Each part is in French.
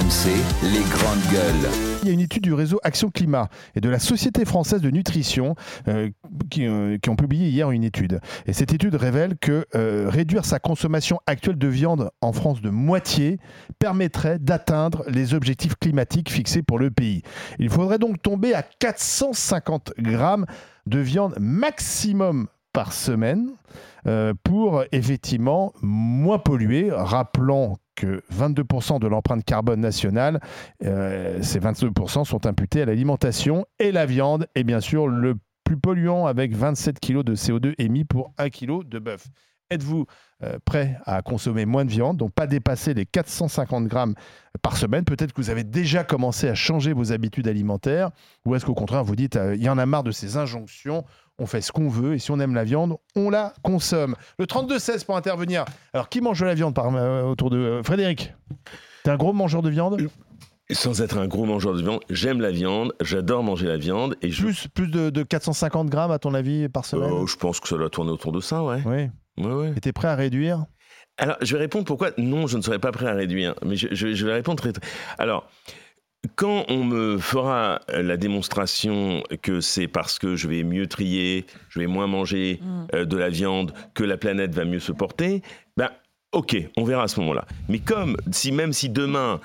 Les grandes gueules. Il y a une étude du réseau Action Climat et de la Société française de nutrition euh, qui, euh, qui ont publié hier une étude. Et cette étude révèle que euh, réduire sa consommation actuelle de viande en France de moitié permettrait d'atteindre les objectifs climatiques fixés pour le pays. Il faudrait donc tomber à 450 grammes de viande maximum par semaine euh, pour effectivement moins polluer. Rappelons que 22% de l'empreinte carbone nationale, euh, ces 22% sont imputés à l'alimentation et la viande est bien sûr le plus polluant avec 27 kg de CO2 émis pour 1 kg de bœuf. Êtes-vous euh, prêt à consommer moins de viande, donc pas dépasser les 450 grammes par semaine? Peut-être que vous avez déjà commencé à changer vos habitudes alimentaires, ou est-ce qu'au contraire vous dites, il y en a marre de ces injonctions, on fait ce qu'on veut, et si on aime la viande, on la consomme. Le 32-16 pour intervenir. Alors qui mange de la viande par, euh, autour de... euh, Frédéric? T'es un gros mangeur de viande? Sans être un gros mangeur de viande, j'aime la viande, j'adore manger la viande et je, plus, plus de, de 450 grammes à ton avis par semaine? Euh, je pense que ça doit tourner autour de ça, ouais. Oui. ouais, ouais. Et t'es prêt à réduire? Alors, je vais répondre pourquoi non, je ne serais pas prêt à réduire. Mais je, je- je vais répondre très, très- Alors, quand on me fera la démonstration que c'est parce que je vais mieux trier, je vais moins manger euh, de la viande, que la planète va mieux se porter, ben. Ok, on verra à ce moment-là. Mais comme si même si demain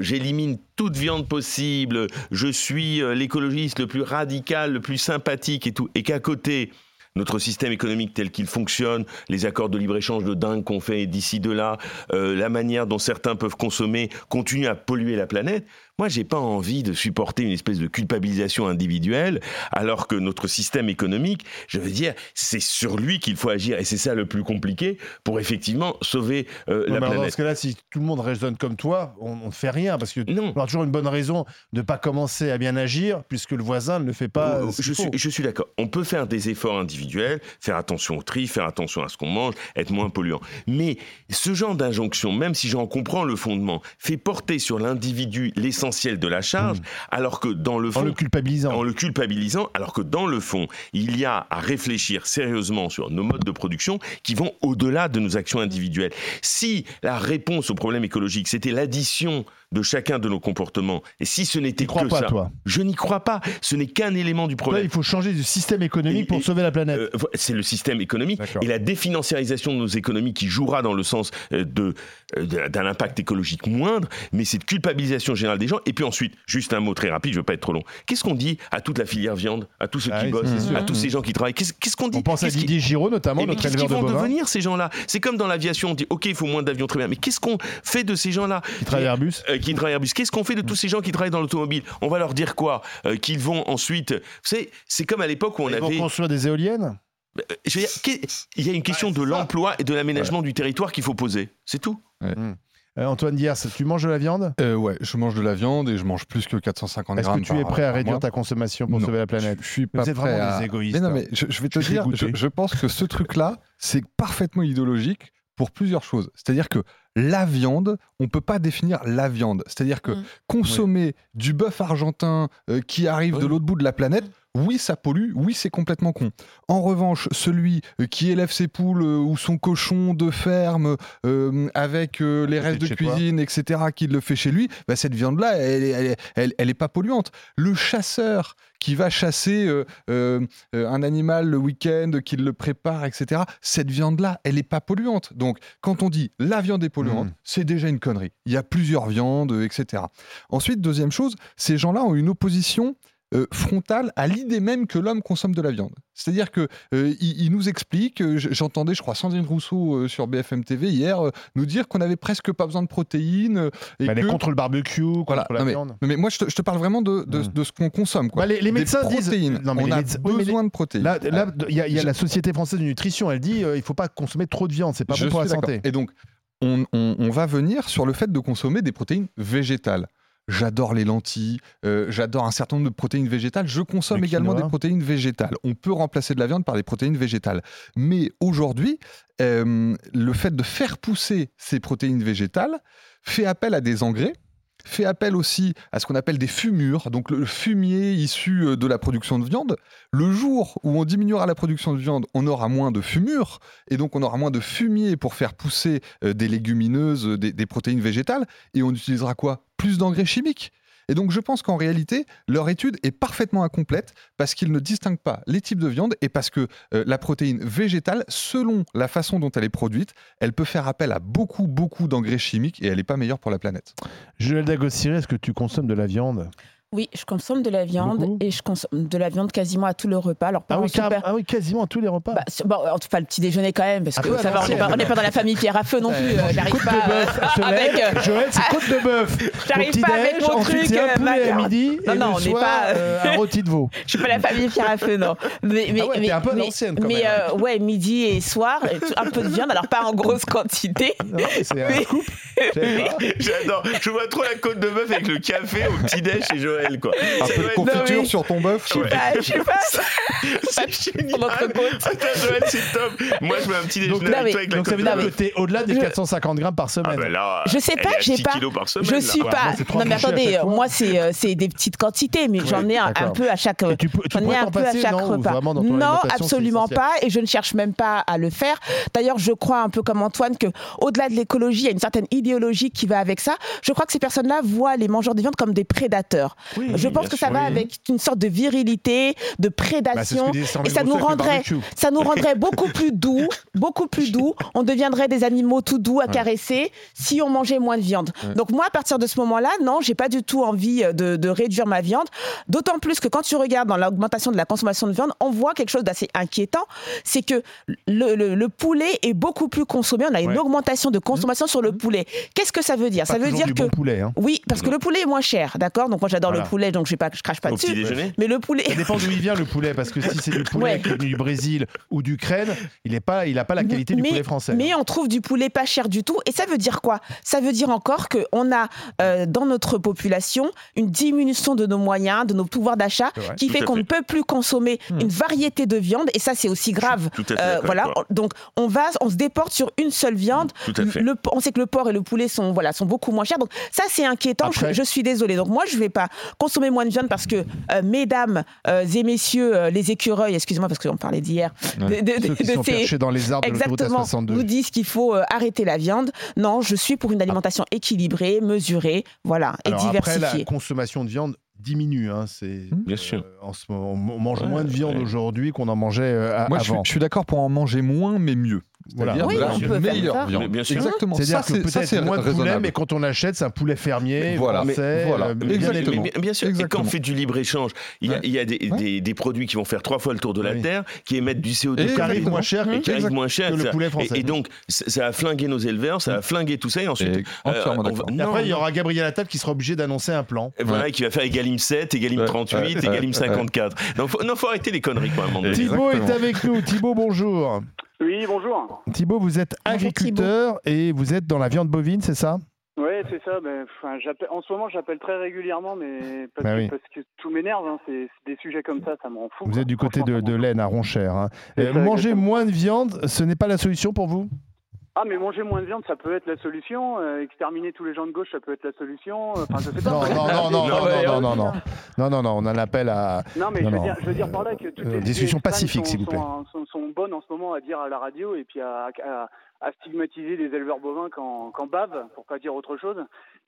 j'élimine toute viande possible, je suis euh, l'écologiste le plus radical, le plus sympathique et tout, et qu'à côté notre système économique tel qu'il fonctionne, les accords de libre-échange de dingue qu'on fait d'ici de là, euh, la manière dont certains peuvent consommer continue à polluer la planète. Moi, j'ai pas envie de supporter une espèce de culpabilisation individuelle, alors que notre système économique, je veux dire, c'est sur lui qu'il faut agir, et c'est ça le plus compliqué pour effectivement sauver euh, Non, la mais alors, dans planète. ce cas-là, si tout le monde raisonne comme toi, on ne fait rien parce que Non. on a toujours une bonne raison de ne pas commencer à bien agir puisque le voisin ne le fait pas. Oh, euh, je, suis, faut. je suis d'accord. On peut faire des efforts individuels, faire attention au tri, faire attention à ce qu'on mange, être moins polluant. Mais ce genre d'injonction, même si j'en comprends le fondement, fait porter sur l'individu l'essentiel de la charge, alors que dans le En fond, le culpabilisant. en le culpabilisant, alors que dans le fond, il y a à réfléchir sérieusement sur nos modes de production qui vont au-delà de nos actions individuelles. Si la réponse au problème écologique, c'était l'addition de chacun de nos comportements, et si ce n'était que pas, ça, toi? je n'y crois pas. Ce n'est qu'un élément du problème. il faut changer de système économique Et- pour et- sauver la planète. Euh, c'est le système économique D'accord. et la définanciarisation de nos économies qui jouera dans le sens euh, de, euh, de- d'un impact écologique moindre, mais cette culpabilisation générale des gens. Et puis ensuite, juste un mot très rapide, je ne veux pas être trop long. Qu'est-ce qu'on dit à toute la filière viande, à tous ceux Ah qui oui, bossent, c'est à tous ces gens qui travaillent? Qu'est-ce, qu'est-ce qu'on dit? On pense à Didier Giraud notamment, Eh, notre qu'est-ce qu'ils de vont bovins devenir ces gens-là? C'est comme dans l'aviation, on dit ok, il faut moins d'avions, très bien, mais qu'est-ce qu'on fait de ces gens-là? Qui travaille à Airbus. euh, qui travaillent à Airbus. Qu'est-ce qu'on fait de tous ces gens qui travaillent dans l'automobile? On va leur dire quoi Euh, Qu'ils vont ensuite. Vous savez, c'est comme à l'époque où on Ils vont avait. construire des éoliennes? Je veux dire, qu'est- il y a une question de l'emploi et de l'aménagement du territoire qu'il faut poser. C'est tout. Euh, Antoine Diers, tu manges de la viande? Euh, ouais, je mange de la viande et je mange plus que 450 Est-ce que grammes. tu es prêt à réduire ta consommation pour Non, sauver la planète Je, je suis pas Vous êtes prêt vraiment à... des égoïstes. Mais non, hein. mais je, je vais te Je dire, je pense que ce truc-là, c'est parfaitement idéologique pour plusieurs choses. C'est-à-dire que la viande, on peut pas définir la viande. C'est-à-dire que Mm. consommer du bœuf argentin euh, qui arrive de l'autre bout de la planète, oui, ça pollue, oui, c'est complètement con. En revanche, celui euh, qui élève ses poules euh, ou son cochon de ferme euh, avec euh, les restes de toi. cuisine, etc., qui le fait chez lui, bah, cette viande-là, elle, est- elle, est- elle, elle est pas polluante. Le chasseur qui va chasser un animal le week-end, qui le prépare, etc., cette viande-là, elle est pas polluante. Donc, quand on dit la viande est polluante, Mhm. c'est déjà une connerie. Il y a plusieurs viandes, euh, etc. Ensuite, deuxième chose, ces gens-là ont une opposition euh, frontale à l'idée même que l'homme consomme de la viande. C'est-à-dire que euh, nous expliquent, euh, j'entendais, je crois, Sandrine Rousseau sur BFM TV hier nous dire qu'on avait presque pas besoin de protéines et Bah, Elle est que contre le barbecue, contre voilà. la Non, mais, viande. non, mais moi, je te, je te parle vraiment de, de, de ce qu'on consomme. Quoi. Bah, les, les Des médecins disent. protéines. Non, mais on les a médecins- oui, besoin de protéines. Là, il y, a- il y a je- la Société française de nutrition, elle dit il faut pas consommer trop de viande, c'est pas bon pour la santé. Et donc, on, on- on va venir sur le fait de consommer des protéines végétales. J'adore les lentilles, euh, j'adore un certain nombre de protéines végétales. Je consomme Le également des protéines végétales. On peut remplacer de la viande par des protéines végétales. Mais aujourd'hui, euh, le fait de faire pousser ces protéines végétales fait appel à des engrais fait appel aussi à ce qu'on appelle des fumures, donc le fumier issu euh, de la production de viande. Le jour où on diminuera la production de viande, on aura moins de fumure, et donc on aura moins de fumier pour faire pousser euh, des légumineuses, euh, des protéines végétales, et on utilisera quoi? Plus d'engrais chimiques. Et donc je pense qu'en réalité, leur étude est parfaitement incomplète parce qu'ils ne distinguent pas les types de viande et parce que euh, la protéine végétale, selon la façon dont elle est produite, elle peut faire appel à beaucoup, beaucoup d'engrais chimiques et elle n'est pas meilleure pour la planète. Joël Dagossiré, est-ce que tu consommes de la viande? Oui, je consomme de la viande Beaucoup et je consomme de la viande quasiment à tout le repas. Alors, pas ah oui, super- ah oui, quasiment à tous les repas. Bah, bon, en tout cas, le petit déjeuner quand même, parce Un que ça va, on n'est pas, dans la famille Pierre à feu non plus. euh, J'arrive côte pas de bœuf, euh, Joël, avec. euh, Joël, c'est côte de bœuf. J'arrive pas avec mon truc, euh, à midi Non, et non, le on n'est soir, pas, euh, un rôti de veau. Je suis pas la famille Pierre à feu, non. Mais, mais, Ah ouais, mais- un peu mais- l'ancienne, quand Mais même. euh, ouais, midi et soir, un peu de viande, alors pas en grosse quantité. Non, mais c'est un pas. J'adore. Je vois trop la côte de bœuf avec le café au petit déj chez Joël, quoi. Un peu de confiture mais- sur ton bœuf. Je sais pas, je sais pas. C'est génial. Attends, c'est top. Moi, je mets un petit Donc, déjeuner non, avec toi avec la Donc ça côte veut dire que t'es au-delà des Je- 450 grammes par Ah semaine. ben là, Je sais pas, j'ai 6 pas-. Je suis pas. Non mais attendez, moi c'est euh, c'est des petites quantités, mais j'en ai un, peu à chaque. Tu pourrais un t'en peu à passer, chaque non, non, absolument pas, et je ne cherche même pas à le faire. D'ailleurs, je crois un peu comme Antoine que au-delà de l'écologie, il y a une certaine idéologie qui va avec ça. Je crois que ces personnes-là voient les mangeurs de viande comme des prédateurs. Oui, je pense que ça sûr, va oui. avec une sorte de virilité, de Bah, prédation. et ça nous rendrait, ça nous rendrait beaucoup plus doux, beaucoup plus doux. On deviendrait des animaux tout doux à caresser si on mangeait moins de viande. Donc moi, à partir de ce moment-là, non, j'ai pas du tout envie de, de réduire ma viande. D'autant plus que quand tu regardes dans l'augmentation de la consommation de viande, on voit quelque chose d'assez inquiétant, c'est que le, le- le poulet est beaucoup plus consommé. On a une Ouais. augmentation de consommation sur le poulet. Qu'est-ce que ça veut dire? Pas Ça veut dire que bon poulet. hein. oui, parce que le poulet est moins cher, d'accord? Donc moi j'adore Voilà. le poulet, donc je je crache pas Au petit dessus. déjeuner Mais le poulet. Ça dépend d'où il vient le poulet, parce que si c'est du poulet Ouais. qui vient du Brésil ou d'Ukraine, il n'a pas, il a pas la qualité du poulet français. hein. mais on trouve du poulet pas cher du tout. Et ça veut dire quoi? Ça veut dire encore qu'on a euh, dans notre population une diminution de nos moyens, de nos pouvoirs d'achat, qui fait qu'on ne peut plus consommer une variété de viande. Et ça, c'est aussi grave. Tout à fait Euh, voilà. Donc on va, on se déporte sur une seule viande. Tout à fait. Le- on sait que le porc et le poulet sont, voilà, sont beaucoup moins chers. Donc ça, c'est inquiétant. Je- Après- Je, suis désolée. Donc moi, je vais pas consommer moins de viande parce que, euh, mesdames euh, et messieurs, euh, les écureuils, excusez-moi parce qu'on parlait d'hier, Ouais. de- de- Ceux qui de sont ces- perchés dans les arbres de l'autoroute Exactement. A62. Nous disent qu'il faut euh, arrêter la viande. Non, je suis pour une alimentation équilibrée, mesurée, voilà, et Alors après, diversifiée. la consommation de viande diminue. hein, c'est, Bien sûr. euh, en ce moment, on mange Ouais, moins de viande ouais. aujourd'hui qu'on en mangeait euh, a- Moi, je suis, avant. je suis d'accord pour en manger moins, mais mieux. Voilà. Oui, on peut faire meilleure ça. viande. Bien sûr. Exactement. C'est-à-dire Ça, que c'est- ça, peut-être c'est moins de poulet, mais quand on l'achète, c'est un poulet fermier, Voilà. français, Voilà. euh, bien Exactement. bien sûr, et quand Exactement. on fait du libre-échange, il y a, Ouais. il y a des, Ouais. des- des produits qui vont faire trois fois le tour de la Oui. Terre, qui émettent du CO2 Et qui arrive Exactement. moins cher et qui arrivent Exact. moins cher. que le poulet français. Et, et donc, ça a flingué nos éleveurs, ça a flingué tout ça, et ensuite. Et on va- non, après, il y non. aura Gabriel Attal qui sera obligé d'annoncer un plan. Et Voilà, qui va faire Egalim 7, Egalim Ouais, 38, ouais, Egalim ouais, 54. Donc, faut, non, faut arrêter les conneries, quoi, à un moment donné. Thibaut est Exactement. avec nous. Thibaut, bonjour. Oui, bonjour. Thibaut, vous êtes Bonjour, agriculteur et vous êtes dans la viande bovine, c'est ça? Oui, c'est ça. Ben, en ce moment, j'appelle très régulièrement, mais parce, que, oui. parce que tout m'énerve. hein. C'est c'est des sujets comme ça, ça me rend fou. Vous quoi. êtes du côté de, de l'Aisne à Ronchère. hein. Euh, manger moins de viande, ce n'est pas la solution pour vous? Ah, mais manger moins de viande, ça peut être la solution. Euh, exterminer tous les gens de gauche, ça peut être la solution. Enfin, je sais pas. Non, non, non, non, non, Non, non, mais- non, non, non, non, non, non, on en appelle à. Non, mais Non, je, veux non. dire, je veux dire par là que toutes Euh, les discussion idées extrêmes pacifique, sont, s'il vous plaît. Sont, sont- sont bonnes en ce moment à dire à la radio et puis à, à- à stigmatiser les éleveurs bovins quand, quand bavent, pour pas dire autre chose,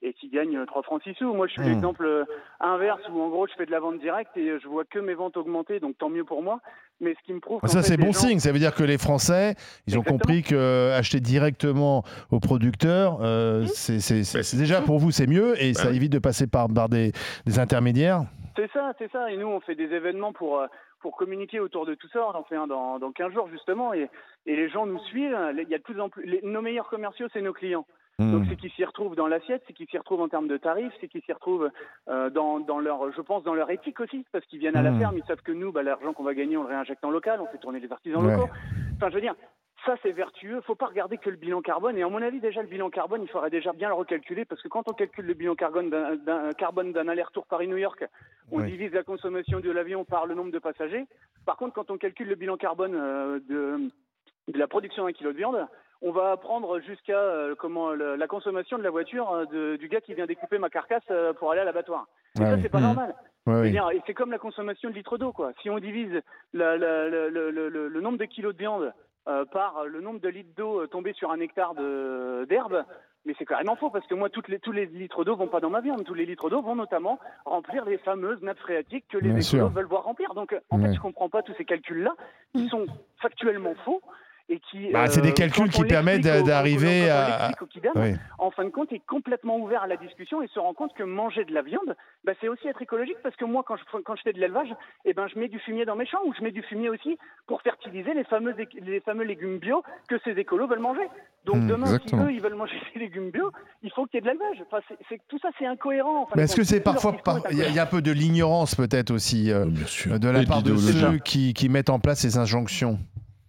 et qui gagnent 3 francs 6 sous. Moi, je suis Hmm. l'exemple euh, inverse où en gros, je fais de la vente directe et je vois que mes ventes augmenter, donc tant mieux pour moi. Mais ce qui me prouve. qu'en Ça, c'est bon gens- signe. Ça veut dire que les Français, ils ont compris que acheter directement aux producteurs, euh, c'est c'est- c'est- déjà pour vous, c'est mieux et ça oui. évite de passer par, par des, des intermédiaires. C'est ça, c'est ça. Et nous, on fait des événements pour, euh, pour communiquer autour de tout ça. On en fait un dans, dans 15 jours, justement. Et, et les gens nous suivent. Il y a de plus en plus. les- nos meilleurs commerciaux, c'est nos clients. Donc, Hmm. c'est qu'ils s'y retrouvent dans l'assiette, c'est qu'ils s'y retrouvent en termes de tarifs, c'est qu'ils s'y retrouvent euh, dans, dans leur, je pense, dans leur éthique aussi, parce qu'ils viennent à la Mhm. ferme, ils savent que nous, bah, l'argent qu'on va gagner, on le réinjecte en local, on fait tourner les artisans Ouais. locaux. Enfin, je veux dire, ça c'est vertueux. Faut pas regarder que le bilan carbone. Et à mon avis, déjà le bilan carbone, il faudrait déjà bien le recalculer, parce que quand on calcule le bilan carbone d'un, d'un- carbone d'un aller-retour Paris-New York, on Oui. divise la consommation de l'avion par le nombre de passagers. Par contre, quand on calcule le bilan carbone euh, de, de la production d'un kilo de viande, on va prendre jusqu'à euh, comment la consommation de la voiture euh, de- du gars qui vient découper ma carcasse pour aller à l'abattoir. Et Ouais, ça, c'est pas normal. Ouais, oui. c'est comme la consommation de litres d'eau, quoi. Si on divise la- la- la- le, nombre de kilos de viande par le nombre de litres d'eau euh, tombés sur un hectare de- d'herbe, Mais c'est carrément faux parce que moi, toutes les, tous les litres d'eau vont pas dans ma viande. Tous les litres d'eau vont notamment remplir les fameuses nappes phréatiques que les Bien sûr. veulent voir remplir. Donc, euh, en Ouais. fait, je comprends pas tous ces calculs-là qui sont factuellement faux et qui. Bah, c'est des euh, calculs qui permettent d'arriver à- Oui. en fin de compte, est complètement ouvert à la discussion et se rend compte que manger de la viande, bah, c'est aussi être écologique parce que moi, quand je, quand je fais de l'élevage, eh ben, je mets du fumier dans mes champs ou je mets du fumier aussi pour fertiliser les fameux, éc- les fameux légumes bio que ces écolos veulent manger. Donc Hmm, demain, exactement. si eux, ils veulent manger ces légumes bio, il faut qu'il y ait de l'élevage. Enfin, tout ça, c'est incohérent. en fin de Mais est-ce que c'est parfois. par- Il y, a- il y a un peu de l'ignorance peut-être aussi euh, Bien sûr. de la Et part de ceux qui, qui mettent en place ces injonctions?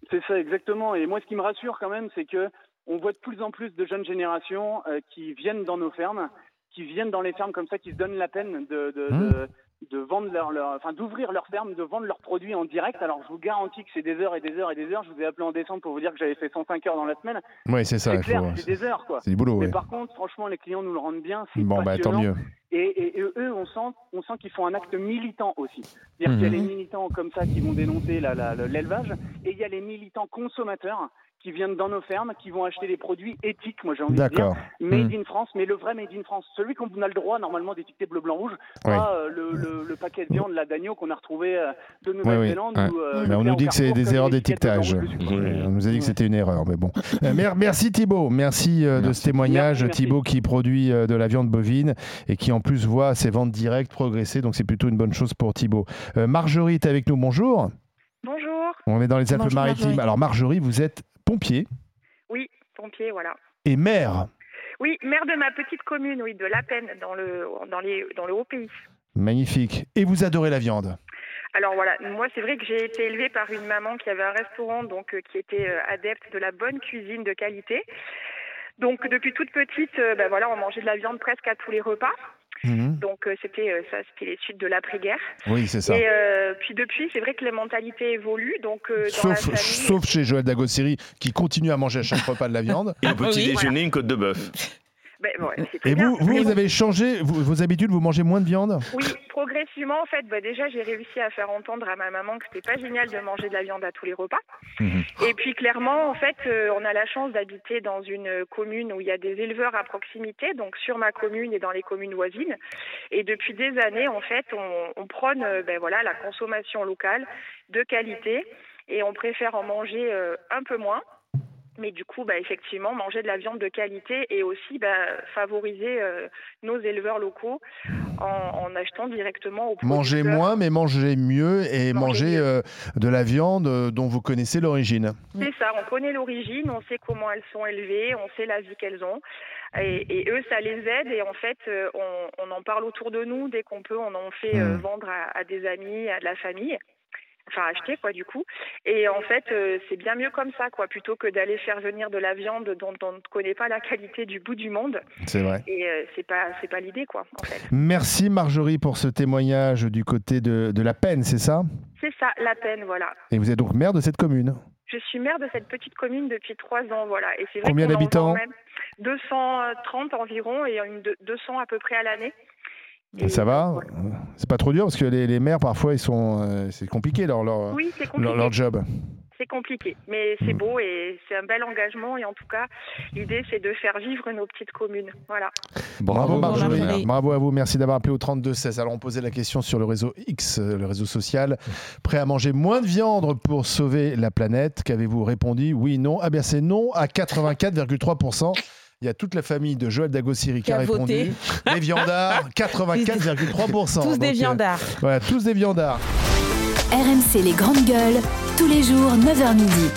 C'est ça, exactement. Et moi, ce qui me rassure quand même, c'est que on voit de plus en plus de jeunes générations euh, qui viennent dans nos fermes, qui viennent dans les fermes comme ça, qui se donnent la peine de, de, Mmh. de, de vendre leur, leur- enfin, d'ouvrir leur ferme, de vendre leurs produits en direct. Alors, je vous garantis que c'est des heures et des heures et des heures. Je vous ai appelé en décembre pour vous dire que j'avais fait 105 heures dans la semaine. Oui, c'est ça. C'est clair, c'est des heures, quoi. C'est du boulot, Mais par contre, franchement, les clients nous le rendent bien. Bon, bah tant mieux. Et, et- et eux, on sent, on sent qu'ils font un acte militant aussi. C'est-à-dire qu'il y a les militants comme ça qui vont dénoncer l'élevage, et il y a les militants consommateurs qui viennent dans nos fermes, qui vont acheter des produits éthiques, moi j'ai envie de dire, D'accord. made in France, mais le vrai made in France, celui qu'on a le droit normalement d'étiqueter bleu, blanc, rouge, Oui. pas euh, le, le- le paquet de viande, la d'agneau qu'on a retrouvé euh, de Nouvelle-Zélande. Ouais. ou, euh, Mais on nous dit que c'est des erreurs d'étiquetage. Oui. On nous a dit que c'était une erreur, mais bon. Euh, mer- merci Thibaut, merci euh, de Merci. ce témoignage. Merci, merci. Thibaut qui produit euh, de la viande bovine et qui en plus voit ses ventes directes progresser, donc c'est plutôt une bonne chose pour Thibaut. Euh, Marjorie est avec nous, bonjour. On est dans les Alpes-Maritimes. Alors Marjorie, vous êtes pompier Oui, pompier, voilà. et maire. Oui, maire de ma petite commune, oui, de La Peine, dans le, dans les, dans le Haut-Pays. Magnifique. Et vous adorez la viande. Alors voilà, moi c'est vrai que j'ai été élevée par une maman qui avait un restaurant, donc euh, qui était euh, adepte de la bonne cuisine de qualité. Donc depuis toute petite, euh, ben voilà, on mangeait de la viande presque à tous les repas. Mhm. Donc euh, c'était euh, ça, c'était les suites de l'après-guerre. Oui, c'est ça. Et euh, puis depuis, c'est vrai que les mentalités évoluent. Donc euh, dans la Sauf, famille, sauf chez Joël Dagossiri qui continue à manger à chaque repas de la viande. Et au petit Oui. déjeuner, une côte de bœuf. ben, Et bien. vous, vous, avez changé vos, vos habitudes, vous mangez moins de viande? Oui, progressivement, en fait, bah, déjà, j'ai réussi à faire entendre à ma maman que c'était pas génial de manger de la viande à tous les repas. Mhm. Et puis, clairement, en fait, euh, on a la chance d'habiter dans une commune où il y a des éleveurs à proximité, donc sur ma commune et dans les communes voisines. Et depuis des années, en fait, on, on prône, euh, ben voilà, la consommation locale de qualité et on préfère en manger euh, un peu moins. Mais du coup, bah, effectivement, manger de la viande de qualité et aussi bah, favoriser euh, nos éleveurs locaux en, en achetant directement au Mangez moins, mais mangez mieux et Mangez mangez euh, de la viande euh, dont vous connaissez l'origine. C'est ça, on connaît l'origine, on sait comment elles sont élevées, on sait la vie qu'elles ont. Et, et eux, ça les aide. Et en fait, euh, on, on en parle autour de nous dès qu'on peut. On en fait euh, Mm. vendre à, à des amis, à de la famille. Enfin, acheter, quoi, du coup. Et en fait, euh, c'est bien mieux comme ça, quoi, plutôt que d'aller faire venir de la viande dont on ne connaît pas la qualité du bout du monde. C'est vrai. Et euh, c'est pas, c'est pas l'idée, quoi, en fait. Merci Marjorie pour ce témoignage du côté de, de la peine, c'est ça? C'est ça, la peine, voilà. Et vous êtes donc maire de cette commune. Je suis maire de cette petite commune depuis trois ans, voilà. Et c'est vrai Combien d'habitants? vend même 230 environ et une de- 200 à peu près à l'année. Et ça va. C'est pas trop dur parce que les, les maires parfois ils sont euh, c'est compliqué leur leur, Oui, leur, job. C'est compliqué, mais c'est Mm. beau et c'est un bel engagement. Et en tout cas, l'idée, c'est de faire vivre nos petites communes. Voilà. Bravo, Marjorie. Marjorie. Bravo à vous. Merci d'avoir appelé au 32 16. Alors on posait la question sur le réseau X, euh, le réseau social. Prêt à manger moins de viande pour sauver la planète? Qu'avez-vous répondu? Oui, non. Ah bien c'est non à 84,3%. Il y a toute la famille de Joël Dagossiri qui Qui a répondu. Les viandards, 84,3%. Tous des euh, viandards. voilà, tous des viandards. RMC les grandes gueules, tous les jours 9h midi.